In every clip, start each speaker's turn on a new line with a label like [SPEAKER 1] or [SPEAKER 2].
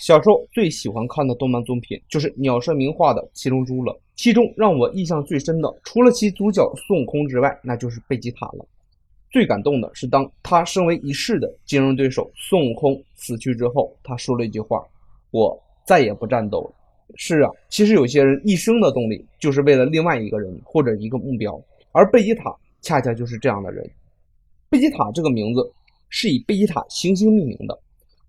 [SPEAKER 1] 小时候最喜欢看的动漫作品就是鸟山明画的《七龙珠》了。其中让我印象最深的，除了其主角孙悟空之外，那就是贝吉塔了。最感动的是，当他身为一世的竞争对手孙悟空死去之后，他说了一句话：“我再也不战斗了。”是啊，其实有些人一生的动力就是为了另外一个人或者一个目标，而贝吉塔恰恰就是这样的人。贝吉塔这个名字是以贝吉塔行星命名的。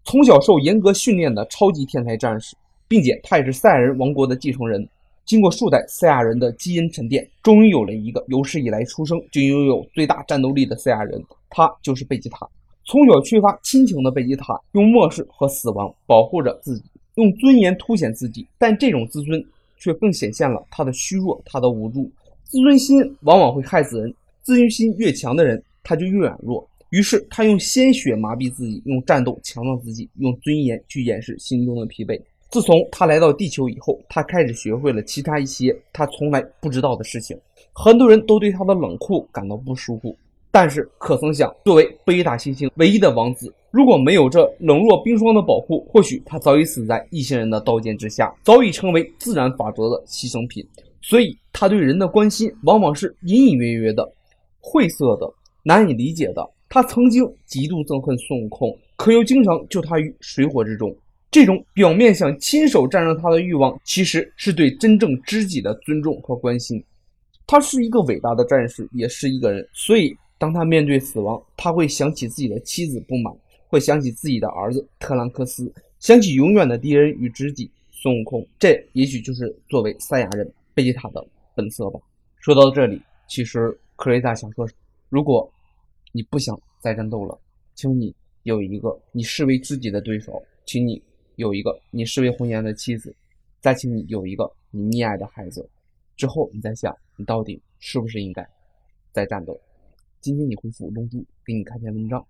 [SPEAKER 1] 从小受严格训练的超级天才战士，并且他也是赛亚人王国的继承人。经过数代赛亚人的基因沉淀，终于有了一个有史以来出生就拥有最大战斗力的赛亚人，他就是贝吉塔。从小缺乏亲情的贝吉塔，用漠视和死亡保护着自己，用尊严凸显自己。但这种自尊却更显现了他的虚弱，他的无助。自尊心往往会害死人，自尊心越强的人，他就越软弱。于是他用鲜血麻痹自己，用战斗强壮自己，用尊严去掩饰心中的疲惫。自从他来到地球以后，他开始学会了其他一些他从来不知道的事情。很多人都对他的冷酷感到不舒服，但是可曾想，作为贝塔行星唯一的王子，如果没有这冷若冰霜的保护，或许他早已死在异星人的刀剑之下，早已成为自然法则的牺牲品。所以，他对人的关心往往是隐隐约约的、晦涩的、难以理解的。他曾经极度憎恨孙悟空，可又经常救他于水火之中。这种表面想亲手战胜他的欲望，其实是对真正知己的尊重和关心。他是一个伟大的战士，也是一个人。所以，当他面对死亡，他会想起自己的妻子不满，会想起自己的儿子特兰克斯，想起永远的敌人与知己孙悟空。这也许就是作为赛亚人贝吉塔的本色吧。说到这里，其实克雷塔想说，如果。你不想再战斗了，请你有一个你视为自己的对手，请你有一个你视为红颜的妻子，再请你有一个你溺爱的孩子，之后你再想你到底是不是应该再战斗。今天你回复龙珠，给你看篇文章，